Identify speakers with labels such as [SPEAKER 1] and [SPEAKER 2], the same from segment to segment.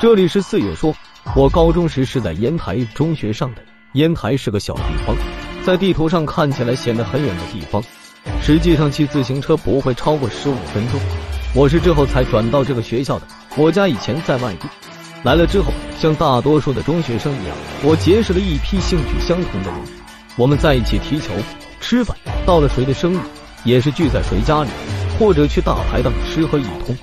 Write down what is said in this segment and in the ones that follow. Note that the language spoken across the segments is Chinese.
[SPEAKER 1] 这里是四月说，我高中时是在烟台中学上的。烟台是个小地方，在地图上看起来显得很远的地方，实际上骑自行车不会超过十五分钟。我是之后才转到这个学校的，我家以前在外地。来了之后，像大多数的中学生一样，我结识了一批兴趣相同的人，我们在一起踢球、吃饭，到了谁的生日，也是聚在谁家里，或者去大排档吃喝一通。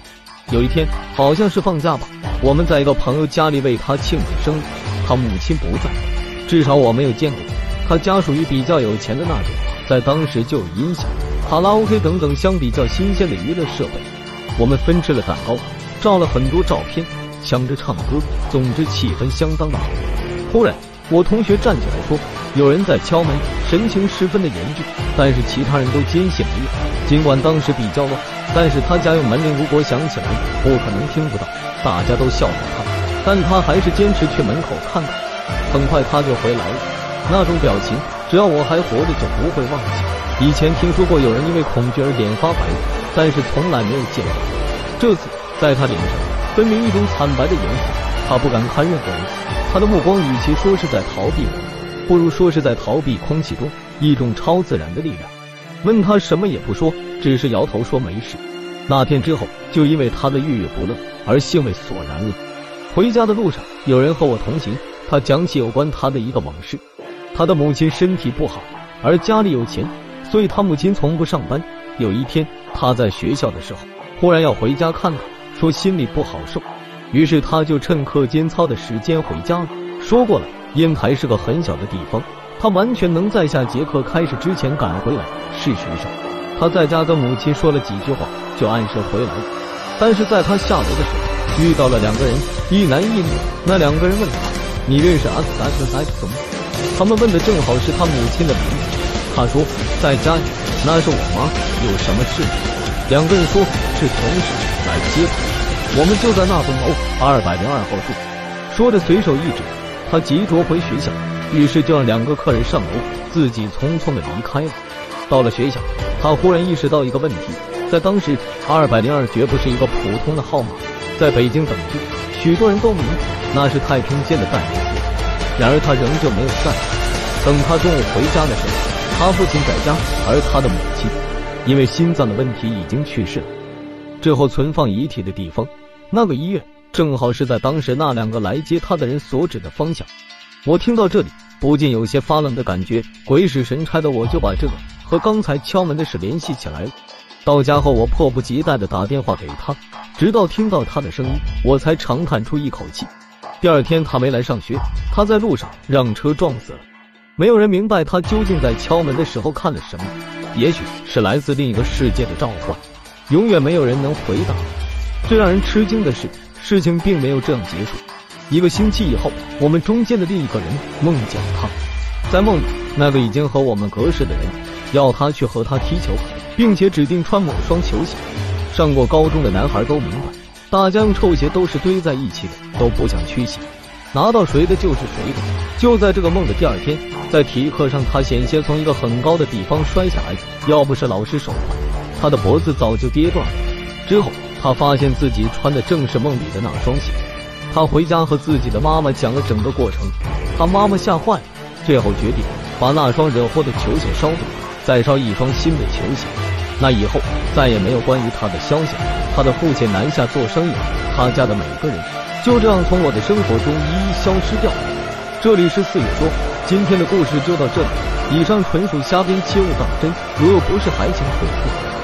[SPEAKER 1] 有一天，好像是放假吧，我们在一个朋友家里为他庆祝生日，他母亲不在，至少我没有见过。他家属于比较有钱的那种，在当时就有音响、卡拉 OK 等等相比较新鲜的娱乐设备。我们分吃了蛋糕，照了很多照片，抢着唱歌，总之气氛相当的好。忽然，我同学站起来说：“有人在敲门，神情十分的严峻。”但是其他人都坚信没有，尽管当时比较乱。但是他家用门铃，如果响起来，不可能听不到。大家都笑话他，但他还是坚持去门口看看。很快他就回来了，那种表情，只要我还活着就不会忘记。以前听说过有人因为恐惧而脸发白，但是从来没有见过。这次在他脸上分明一种惨白的颜色，他不敢看任何人。他的目光与其说是在逃避我，不如说是在逃避空气中一种超自然的力量。问他什么也不说。只是摇头说没事。那天之后，就因为他的郁郁不乐而兴味索然了。回家的路上，有人和我同行，他讲起有关他的一个往事。他的母亲身体不好，而家里有钱，所以他母亲从不上班。有一天，他在学校的时候，忽然要回家看看，说心里不好受，于是他就趁课间操的时间回家了。说过了，烟台是个很小的地方，他完全能在下节课开始之前赶回来。事实上。他在家跟母亲说了几句话，就按时回来了。但是在他下楼的时候，遇到了两个人，一男一女。那两个人问他：“你认识阿斯达克莱克吗？”他们问的正好是他母亲的名字。他说：“在家里，那是我妈。有什么事？”两个人说是同事来接他，我们就在那栋楼二百零二号住。说着随手一指，他急着回学校，于是就让两个客人上楼，自己匆匆的离开了。到了学校。他忽然意识到一个问题，在当时，二百零二绝不是一个普通的号码。在北京等地，许多人都明白那是太平间的代名词。然而他仍旧没有在等他中午回家的时候，他父亲在家，而他的母亲因为心脏的问题已经去世了。之后存放遗体的地方，那个医院正好是在当时那两个来接他的人所指的方向。我听到这里，不禁有些发愣的感觉。鬼使神差的，我就把这个。和刚才敲门的事联系起来了。到家后，我迫不及待的打电话给他，直到听到他的声音，我才长叹出一口气。第二天他没来上学，他在路上让车撞死了。没有人明白他究竟在敲门的时候看了什么，也许是来自另一个世界的召唤，永远没有人能回答。最让人吃惊的是，事情并没有这样结束。一个星期以后，我们中间的另一个人梦见了他，在梦里，那个已经和我们隔世的人。要他去和他踢球，并且指定穿某双球鞋。上过高中的男孩都明白，大家用臭鞋都是堆在一起的，都不想去洗，拿到谁的就是谁的。就在这个梦的第二天，在体育课上，他险些从一个很高的地方摔下来，要不是老师手快，他的脖子早就跌断了。之后，他发现自己穿的正是梦里的那双鞋。他回家和自己的妈妈讲了整个过程，他妈妈吓坏了，最后决定把那双惹祸的球鞋烧掉。再烧一双新的球鞋，那以后再也没有关于他的消息了。他的父亲南下做生意，他家的每个人就这样从我的生活中一一消失掉了。这里是四月说，今天的故事就到这里，以上纯属瞎编，切勿当真。如有不是，还请回复。